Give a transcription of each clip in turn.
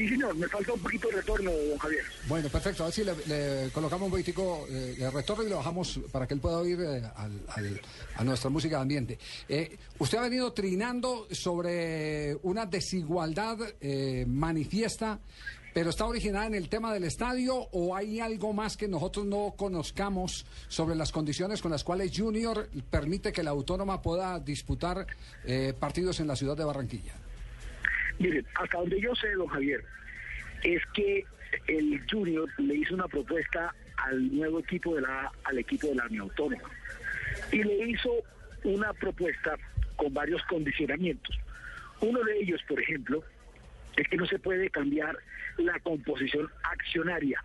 Sí, señor, me falta un poquito de retorno, Javier. Bueno, perfecto. A ver si le, le colocamos un poquitico eh, de retorno y lo bajamos para que él pueda oír eh, al- a nuestra música de ambiente. Eh, usted ha venido trinando sobre una desigualdad eh, manifiesta, pero está originada en el tema del estadio o hay algo más que nosotros no conozcamos sobre las condiciones con las cuales Junior permite que la autónoma pueda disputar eh, partidos en la ciudad de Barranquilla. Miren, hasta donde yo sé, don Javier, es que el Junior le hizo una propuesta al nuevo equipo de la, al equipo de la Unión Autónoma. Y le hizo una propuesta con varios condicionamientos. Uno de ellos, por ejemplo, es que no se puede cambiar la composición accionaria,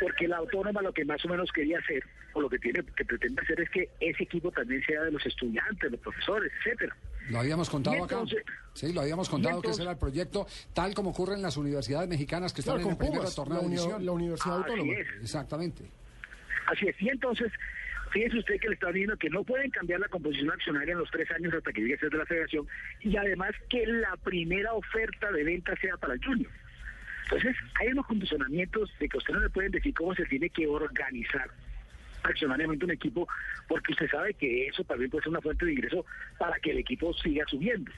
porque la autónoma lo que más o menos quería hacer, o lo que tiene, que pretende hacer es que ese equipo también sea de los estudiantes, los profesores, etcétera. Lo habíamos contado acá. Sí, lo habíamos contado entonces- que ese era el proyecto, tal como ocurre en las universidades mexicanas que están Claro, en con el primer torneo la, uni- la Universidad Así Autónoma. es. Exactamente. Así es, y entonces, fíjese usted que le está viendo que no pueden cambiar la composición accionaria en los tres años hasta que llegue a ser de la federación, y además que la primera oferta de venta sea para el Junior. Entonces, hay unos condicionamientos de que usted no le pueden decir cómo se tiene que organizar accionariamente un equipo, porque usted sabe que eso también puede ser una fuente de ingreso para que el equipo siga subiendo.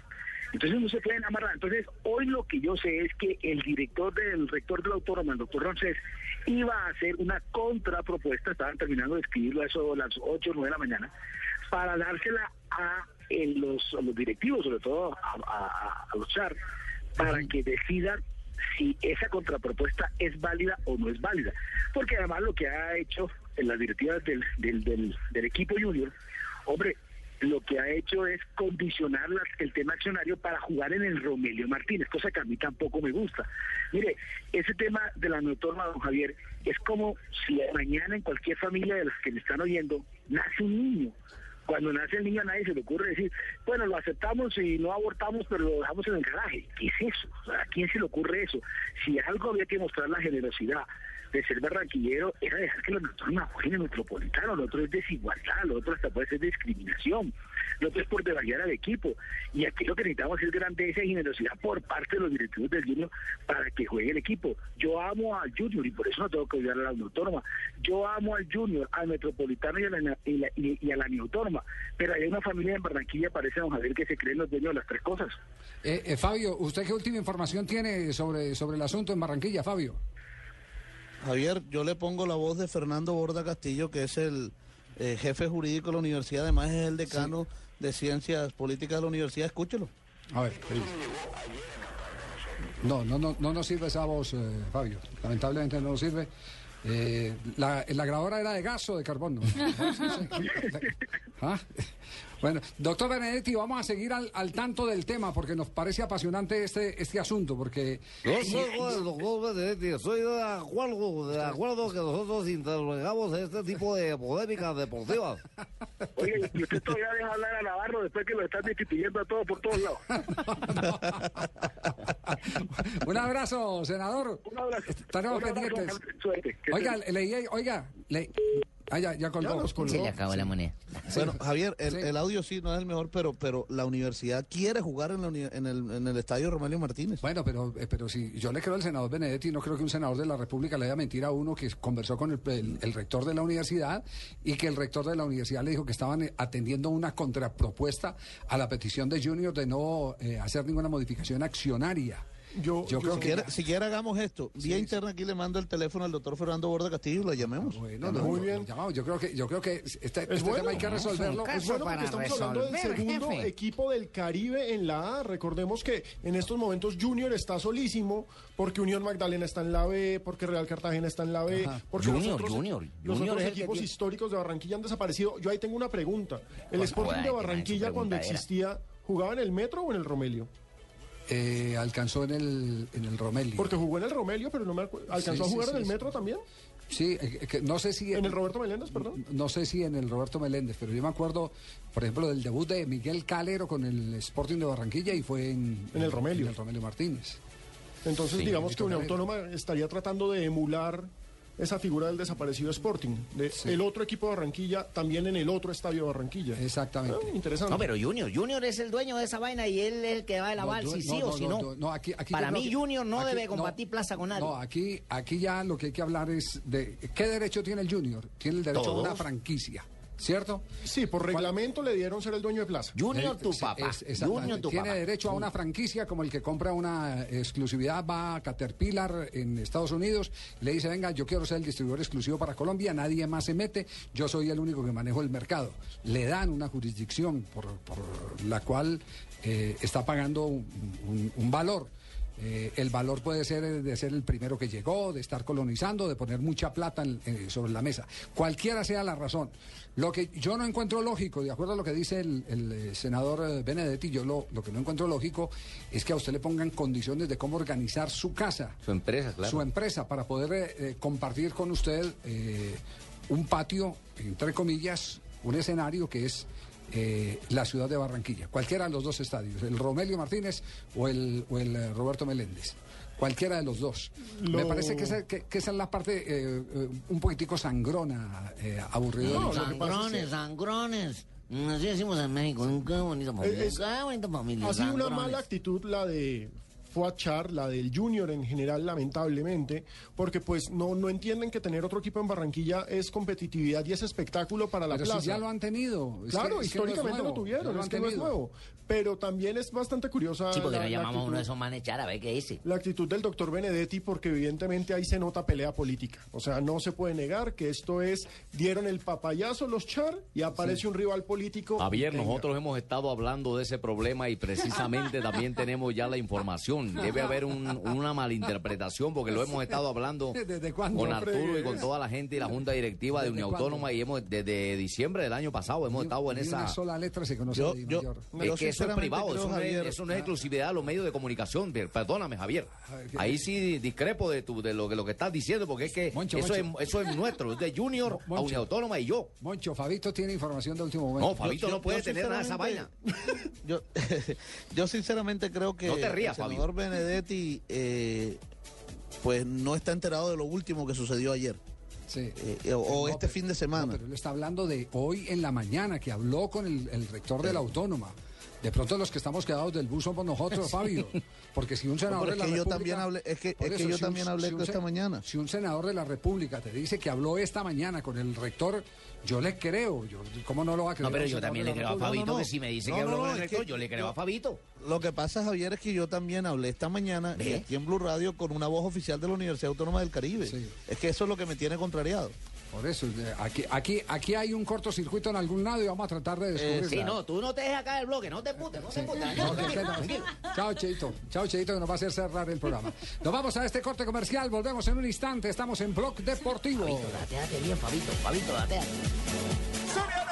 Entonces no se pueden amarrar. Entonces, hoy lo que yo sé es que el director del rector de la autónoma, el doctor Roncés, iba a hacer una contrapropuesta, estaban terminando de escribirlo a eso a las 8 o 9 de la mañana, para dársela a, eh, los, a los directivos, sobre todo a, a- a los char, para que decidan si esa contrapropuesta es válida o no es válida. Porque además lo que ha hecho en las directivas del, del, del, del equipo junior, hombre, lo que ha hecho es condicionar las- el tema accionario para jugar en el Romelio Martínez, cosa que a mí tampoco me gusta. Mire, ese tema de la notorma, don Javier, es como si mañana en cualquier familia de las que me están oyendo nace un niño. Cuando nace el niño a nadie se le ocurre decir, bueno, lo aceptamos y no abortamos, pero lo dejamos en el garaje. ¿Qué es eso? ¿A quién se le ocurre eso? Si algo había que mostrar la generosidad de ser barranquillero, era dejar que los nocturnos jueguen en el metropolitano. Lo otro es desigualdad, lo otro hasta puede ser discriminación, lo otro es por devaluar al equipo. Y aquí lo que necesitamos es grandeza y generosidad por parte de los directivos del Junior para que juegue el equipo. Yo amo al Junior y por eso no tengo que odiar a la Autónoma. Yo amo al Junior, al Metropolitano y a la, y la- y- y a la Unión Autónoma. Pero hay una familia en Barranquilla, parece don Javier, que se creen los dueños de las tres cosas. Eh, eh, Fabio, ¿usted qué última información tiene sobre, sobre el asunto en Barranquilla, Fabio? Javier, yo le pongo la voz de Fernando Borda Castillo, que es el eh, jefe jurídico de la universidad, además es el decano de ciencias políticas de la universidad. Escúchelo. A ver. No, no, no, no nos sirve esa voz, eh, Fabio. Lamentablemente no nos sirve. Eh, la, la grabadora era de gas o de carbón, ¿no? ¿Ah? Bueno, doctor Benedetti, vamos a seguir al, al tanto del tema porque nos parece apasionante este, este asunto, porque Yo soy el doctor Benedetti, estoy de acuerdo, de acuerdo que nosotros intervengamos en este tipo de polémicas deportivas. Oye, y usted todavía deja hablar a Navarro después que lo están destituyendo a todos por todos lados. un abrazo, senador. Un abrazo. Estaremos Un abrazo, pendientes. suerte. Que Oiga, leí, oiga, le... Ah, ya, ya colgó. Ya colgó. Se le acabó la moneda. Bueno, Javier, el, Sí. el audio sí no es el mejor, pero pero la universidad quiere jugar en, la uni- en, el, en el estadio Romelio Martínez. Bueno, pero, eh, pero si yo le creo al senador Benedetti, no creo que un senador de la República le haya mentir a uno que conversó con el, el- el rector de la universidad y que el rector de la universidad le dijo que estaban eh, atendiendo una contrapropuesta a la petición de Junior de no eh, hacer ninguna modificación accionaria. Yo, Yo creo que- quiere, si quiere hagamos esto. Vía interna aquí le mando el teléfono al doctor Fernando Borda Castillo y lo llamemos. Bueno, Muy no, bien. llamamos. Yo creo que, yo creo que este, este bueno. tema hay que resolverlo. Es bueno porque estamos hablando del segundo jefe. equipo del Caribe en la A. Recordemos que en estos momentos Junior está solísimo porque Unión Magdalena está en la B, porque Real Cartagena está en la B, porque los Junior, otros, Junior. los Junior otros es el que equipos históricos de Barranquilla han desaparecido. Yo ahí tengo una pregunta. El Pues, Sporting de Barranquilla cuando existía ¿Jugaba en el Metro o en el Romelio? Eh, alcanzó en el, en el Romelio. Porque jugó en el Romelio, pero no me acu- ¿Alcanzó Sí, a jugar sí, en el Metro también? Sí, eh, que no sé si... ¿En el Roberto Meléndez, perdón? No sé si en el Roberto Meléndez, pero yo me acuerdo, por ejemplo, del debut de Miguel Calero con el Sporting de Barranquilla y fue en, En el Romelio. en el Romelio Martínez. Entonces, Sí, digamos que Unión. Autónoma estaría tratando de emular esa figura del desaparecido Sporting, de el otro equipo de Barranquilla, también en el otro estadio de Barranquilla. Exactamente. Ah, interesante. No, pero Junior, Junior es el dueño de esa vaina y él es el que va a lavar No, si no, sí no, o si no, no. aquí- aquí Para mí que- Junior no aquí- debe compartir plaza con nadie. No, aquí, aquí ya lo que hay que hablar es de qué derecho tiene el Junior. Tiene el derecho a una Todos. franquicia, ¿cierto? Sí, por ¿Cuál- reglamento le dieron ser el dueño de plaza. Junior tu papá. es-. Junior tu Tiene papá. derecho a una franquicia como el que compra una exclusividad, va a Caterpillar en Estados Unidos, le dice, venga, yo quiero ser el distribuidor exclusivo para Colombia, nadie más se mete, yo soy el único que manejo el mercado. Le dan una jurisdicción por, por la cual eh, está pagando un, un- un valor. Eh, el valor puede ser eh, de ser el primero que llegó, de estar colonizando, de poner mucha plata en- eh, sobre la mesa. Cualquiera sea la razón. Lo que yo no encuentro lógico, de acuerdo a lo que dice el, el, senador Benedetti, yo lo, lo que no encuentro lógico es que a usted le pongan condiciones de cómo organizar su casa, Su empresa, claro. su empresa, para poder eh, compartir con usted eh, un patio, entre comillas, un escenario que es eh, la ciudad de Barranquilla, cualquiera de los dos estadios, el Romelio Martínez o el, o el eh, Roberto Meléndez. Cualquiera de los dos. Me parece que esa, que- que esa es la parte eh, eh, un poquitico sangrona, eh, aburrida. No, sangrones, sangrones. Así decimos en México. Qué bonita familia. Es- Qué bonita familia. Ha sido una mala actitud la de Fuachar, la del Junior en general, lamentablemente, porque pues no, no entienden que tener otro equipo en Barranquilla es competitividad y es espectáculo para la Pero plaza. si ya lo han tenido. Es Claro, que- es que no es históricamente nuevo, lo tuvieron, lo es han que no es tenido. nuevo. Pero también es bastante curiosa Sí, porque la, llamamos a uno actitud, de esos manes echar a ver qué dice. la actitud del doctor Benedetti, porque evidentemente ahí se nota pelea política. O sea, no se puede negar que esto es, dieron el papayazo los Char y aparece un rival político. Javier, nosotros hemos estado hablando de ese problema y precisamente también tenemos ya la información. Debe haber un- una malinterpretación porque lo hemos estado hablando ¿Desde cuándo, con Arturo y con toda la gente y la Junta Directiva de ¿Desde Unión? Autónoma y hemos desde diciembre del año pasado hemos estado en Ni esa... una sola letra se conoce Yo- yo- Mayor. Yo Es que eso es privado, creo, eso no, Javier, es, eso no es exclusividad de los medios de comunicación. Perdóname, Javier. Ahí sí discrepo de, tu, de, lo, que- lo que estás diciendo, porque es que Moncho, eso, Moncho. Es, eso es nuestro, es de Junior a. Unión Autónoma y yo. Moncho, Fabito tiene información de último momento. No, Fabito yo- no puede yo tener nada de esa vaina. Yo, yo sinceramente creo que No te rías, el Benedetti eh, pues no está enterado de lo último que sucedió ayer. Sí. Eh, o No, este pero- fin de semana. no, pero él está hablando de hoy en la mañana, que habló con el, el rector de la Autónoma. De pronto los que estamos quedados del bus somos nosotros, Fabio. Porque si un senador de es la que yo República... también hablé- es que- es que yo también hablé un esta mañana. Si un senador de la República te dice que habló esta mañana con el rector, yo le creo. Yo, ¿Cómo no lo va a creer? No, pero yo también le creo a República? Fabito no, no. que si me dice No, que habló no, con el rector, que yo le creo a Fabito. Lo que pasa, Javier, es que yo también hablé esta mañana aquí en Blue Radio con una voz oficial de la Universidad Autónoma del Caribe. Sí. Es que eso es lo que me tiene contrariado. Por eso, eh, aquí, aquí, aquí hay un cortocircuito en algún lado y vamos a tratar de descubrirlo. Sí, no, tú no te dejes acá el bloque, no te putes, no te putes. No. Chao, Cheito. Chao, Cheito, que nos va a hacer cerrar el programa. Nos vamos a este corte comercial. Volvemos en un instante. Estamos en Blog Deportivo. Fabito, dateate bien, Fabito, Fabito, dateate.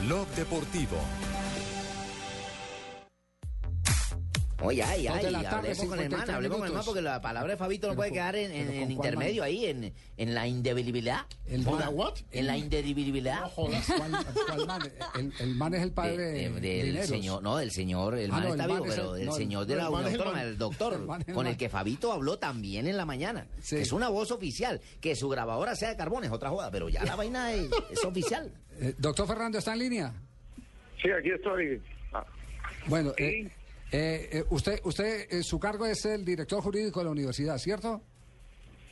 Blog Deportivo. Oye, ay, ay, tarde, hablemos con el 53 man, hablemos con el man porque la palabra de Fabito no Pero puede con- quedar en, en- en intermedio man. ahí, en, en la indelibilidad. El ¿Hola, man- what? En la indelibilidad. ¿Cuál, cuál man? El, el man es el padre De- de- de, del señor, no, del señor, el Ah, man no, el está man vivo, es pero el- el no, el- señor de no, la el Unión el Autónoma, el doctor, El el con el que Fabito habló también en la mañana. Sí. que Es una voz oficial, que su grabadora sea de carbón es otra joda, pero ya la vaina es, es oficial. Eh, Doctor Fernando, ¿está en línea? Sí, aquí estoy. Ah, Bueno, Sí. eh, eh, eh, usted, usted eh, su cargo es el director jurídico de la universidad, ¿cierto?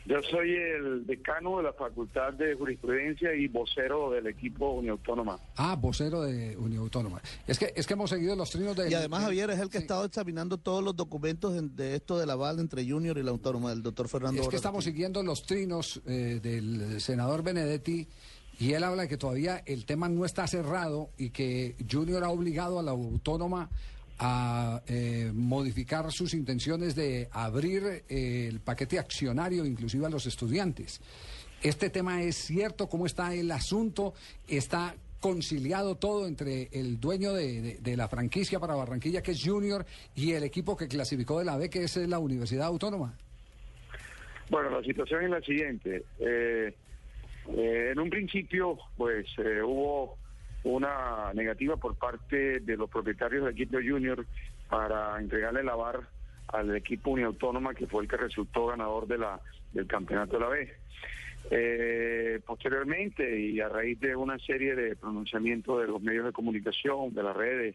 Yo soy el decano de la Facultad de Jurisprudencia y vocero del equipo Uniautónoma. Ah, vocero de Unión Autónoma. Es que, es que hemos seguido los trinos de... Y además Javier es el que ha estado examinando todos los documentos de, de esto del aval entre Junior y la autónoma, del doctor Fernando Es que estamos siguiendo los trinos eh, del senador Benedetti y él habla de que todavía el tema no está cerrado y que Junior ha obligado a la autónoma a eh, modificar sus intenciones de abrir eh, el paquete accionario inclusive a los estudiantes. Este tema es cierto, ¿cómo está el asunto? ¿Está conciliado todo entre el dueño de, la franquicia para Barranquilla, que es Junior, y el equipo que clasificó de la B, que es la Universidad Autónoma? Bueno, la situación es la siguiente. Eh, eh, en un principio, pues eh, hubo una negativa por parte de los propietarios del equipo Junior para entregarle la VAR al equipo Uniautónoma, que fue el que resultó ganador de la, del campeonato de la B. Eh, posteriormente, y a raíz de una serie de pronunciamientos de los medios de comunicación, de las redes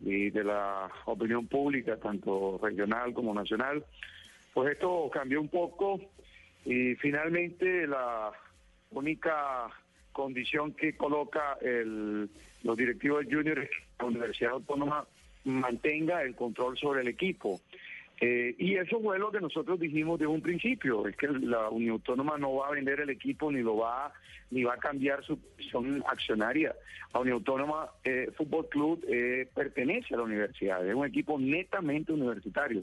y de la opinión pública, tanto regional como nacional, pues esto cambió un poco y finalmente la única condición que coloca el, los directivos de Junior es Universidad Autónoma mantenga el control sobre el equipo. Eh, y eso fue lo que nosotros dijimos de un principio, es que la Unión Autónoma no va a vender el equipo ni lo va ni va a cambiar su posición accionaria. La Unión Autónoma eh, Fútbol Club eh, pertenece a la universidad, es un equipo netamente universitario.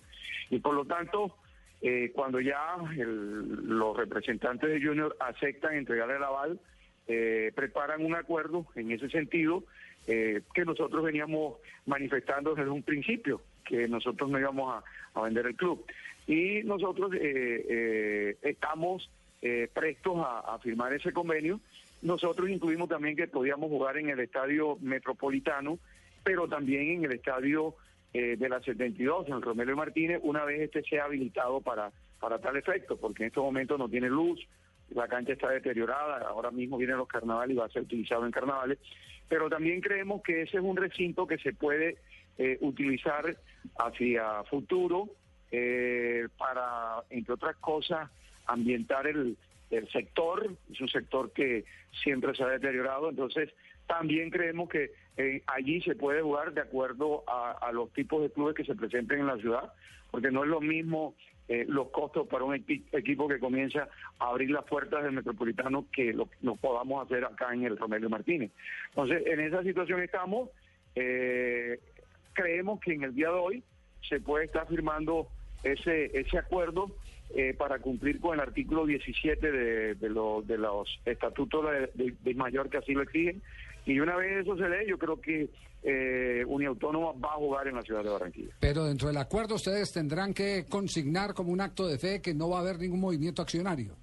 Y por lo tanto, eh, cuando ya el- los representantes de Junior aceptan entregar el aval, eh, preparan un acuerdo en ese sentido eh, que nosotros veníamos manifestando desde un principio, que nosotros no íbamos a, vender el club. Y nosotros eh, eh, estamos eh, prestos a, firmar ese convenio. Nosotros incluimos también que podíamos jugar en el estadio metropolitano, pero también en el estadio de la 72, en el Romelio Martínez, una vez este sea habilitado para, para tal efecto, porque en estos momentos no tiene luz, la cancha está deteriorada, ahora mismo vienen los carnavales y va a ser utilizado en carnavales, pero también creemos que ese es un recinto que se puede eh, utilizar hacia futuro eh, para, entre otras cosas, ambientar el, el sector, es un sector que siempre se ha deteriorado, entonces también creemos que eh, allí se puede jugar de acuerdo a, a los tipos de clubes que se presenten en la ciudad, porque no es lo mismo eh, los costos para un equi- equipo que comienza a abrir las puertas del Metropolitano que lo, podamos hacer acá en el Romelio Martínez. Entonces, en esa situación estamos. eh, creemos que en el día de hoy se puede estar firmando ese, ese acuerdo eh, para cumplir con el artículo 17 de, de, de los estatutos de, de mayor que así lo exigen. Y una vez eso se dé, yo creo que eh, Uniautónoma va a jugar en la ciudad de Barranquilla. Pero dentro del acuerdo ustedes tendrán que consignar como un acto de fe que no va a haber ningún movimiento accionario.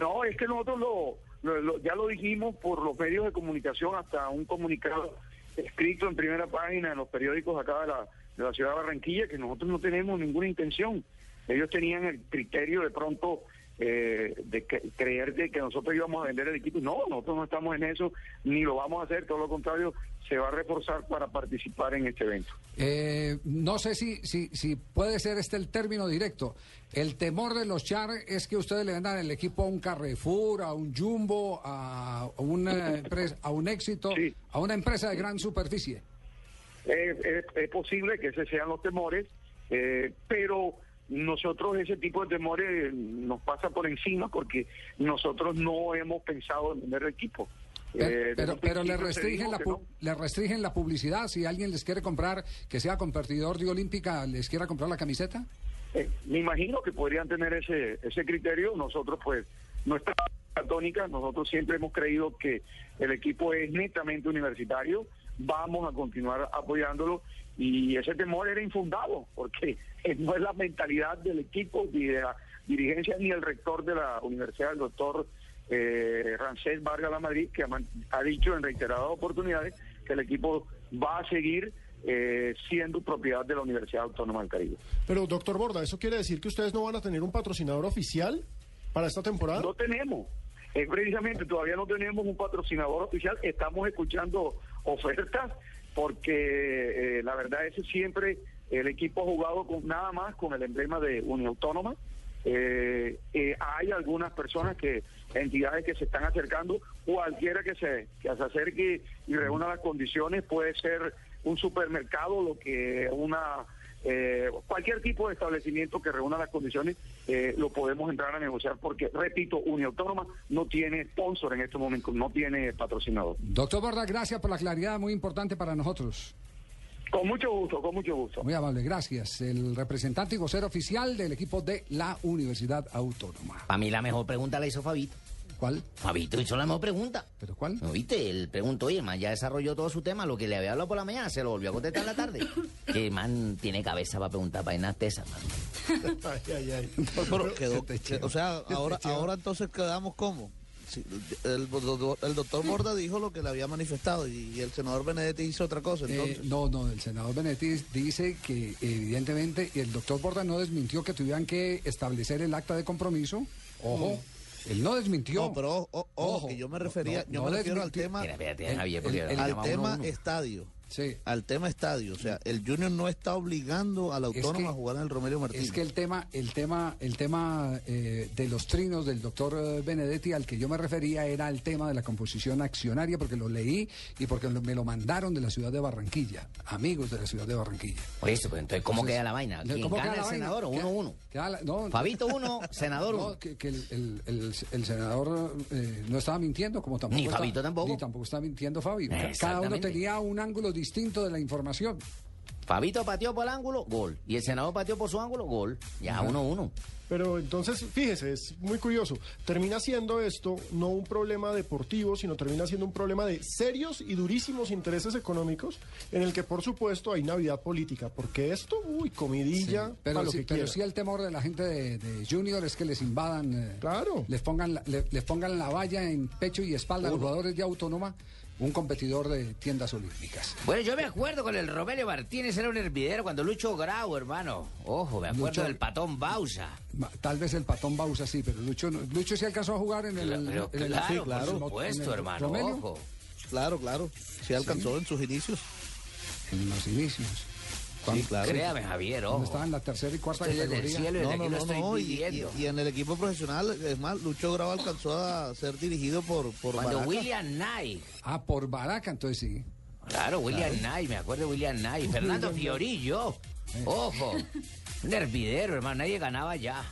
No, es que nosotros lo, lo- lo- ya lo dijimos por los medios de comunicación, hasta un comunicado escrito en primera página en los periódicos acá de la, de la ciudad de Barranquilla, que nosotros no tenemos ninguna intención. Ellos tenían el criterio de pronto eh, de que- creer de que nosotros íbamos a vender el equipo. No, nosotros no estamos en eso, ni lo vamos a hacer, todo lo contrario, se va a reforzar para participar en este evento. Eh, no sé si, si, si puede ser este el término directo. El temor de los Char es que ustedes le vendan el equipo a un Carrefour, a un Jumbo, a una empresa, a un éxito, a una empresa de gran superficie. Es, es- es posible que esos sean los temores, eh, pero nosotros ese tipo de temores nos pasa por encima porque nosotros no hemos pensado en vender el equipo. Eh, Pero, desde pero, pero le restringen la no. le restringen la publicidad. Si alguien les quiere comprar, que sea competidor de Olímpica, les quiera comprar la camiseta. Eh, me imagino que podrían tener ese ese criterio. Nosotros, pues, nuestra tónica, nosotros siempre hemos creído que el equipo es netamente universitario. Vamos a continuar apoyándolo y ese temor era infundado porque no es la mentalidad del equipo ni de la dirigencia ni el rector de la universidad, el doctor eh, Rancés Vargas La Madrid, que ha dicho en reiteradas oportunidades que el equipo va a seguir eh, siendo propiedad de la Universidad Autónoma del Caribe. Pero, doctor Borda, ¿eso quiere decir que ustedes no van a tener un patrocinador oficial para esta temporada? No tenemos. Es precisamente, todavía no tenemos un patrocinador oficial. Estamos escuchando ofertas porque eh, la verdad es que siempre el equipo ha jugado con nada más con el emblema de Unión Autónoma Eh, eh, hay algunas personas que, entidades que se están acercando, cualquiera que se, que se acerque y reúna las condiciones, puede ser un supermercado, lo que una eh, cualquier tipo de establecimiento que reúna las condiciones, eh, lo podemos entrar a negociar porque, repito, Unión Autónoma no tiene sponsor en estos momentos, no tiene patrocinador. Doctor Borda, gracias por la claridad, muy importante para nosotros. Con mucho gusto, con mucho gusto. Muy amable, gracias. El representante y vocero oficial del equipo de la Universidad Autónoma. Para mí la mejor pregunta la hizo Fabito. ¿Cuál? Fabito hizo la mejor pregunta. ¿Pero cuál? ¿No viste? Él preguntó, oye, el man ya desarrolló todo su tema, lo que le había hablado por la mañana, se lo volvió a contestar en la tarde. que man tiene cabeza para preguntar vainas de esas, man. Ay, ay, ay. Pero quedó- o sea, ahora, ahora entonces quedamos como. Sí, el, doctor Borda dijo lo que le había manifestado y, el senador Benedetti hizo otra cosa. Entonces, Eh, no, no, el senador Benetti dice que evidentemente el doctor Borda no desmintió que tuvieran que establecer el acta de compromiso. Ojo, él no desmintió. No, pero ojo, que yo me refería, no, yo no me refiero al tema, Mira, espérate, el- Javier, porque el- le al uno tema uno. estadio. Sí. Al tema estadio, o sea, el Junior no está obligando al autónomo que- a jugar en el Romelio Martínez. Es que el tema, el tema, el tema eh, de los trinos del doctor eh, Benedetti al que yo me refería era el tema de la composición accionaria, porque lo leí y porque lo- me lo mandaron de la ciudad de Barranquilla, amigos de la ciudad de Barranquilla. Por eso, pues entonces, ¿cómo Entonces, queda la vaina? ¿Quién ¿cómo gana queda el vaina? senador? Queda- 1-1. queda la- no, Fabito 1, senador no, 1. que, que el, el- el- el senador eh, no estaba mintiendo, como tampoco. Ni está- Fabito tampoco. Ni tampoco está mintiendo Fabio. Cada uno tenía un ángulo distinto de la información. Fabito pateó por el ángulo, gol. Y el senador pateó por su ángulo, gol. Ya, 1-1. Pero entonces, fíjese, es muy curioso. Termina siendo esto no un problema deportivo, sino termina siendo un problema de serios y durísimos intereses económicos, en el que por supuesto hay Navidad política, porque esto, uy, comidilla, Sí, pero, para lo sí, que pero sí el temor de la gente de, de Junior es que les invadan, eh, Claro. les pongan la, le- les pongan la valla en pecho y espalda a los jugadores de Autónoma, un competidor de tiendas olímpicas. Bueno, yo me acuerdo con el Romelio Martínez, era un hervidero cuando Lucho Grau, hermano. Ojo, me acuerdo Lucho- del patón Bausa. Ma- Tal vez el patón Bausa sí, pero Lucho, no- Lucho sí alcanzó a jugar en el, Pero en el- claro, sí, por supuesto, el hermano, Romelio, ojo. Claro, claro. Se alcanzó en sus inicios. En los inicios. Sí, claro. Créame, Javier, ojo. estaba en la tercera y cuarta categoría. cielo y No, no, aquí lo no, estoy no. Y, pidiendo. y- y en el equipo profesional, es más, Lucho Grau alcanzó a ser dirigido por, por Cuando Baraca. William Knight. Ah, por Baraca, entonces sí. Claro, William Knight, me acuerdo de William Knight. Fernando Fiorillo. Ojo. Un hervidero, hermano. Nadie ganaba ya.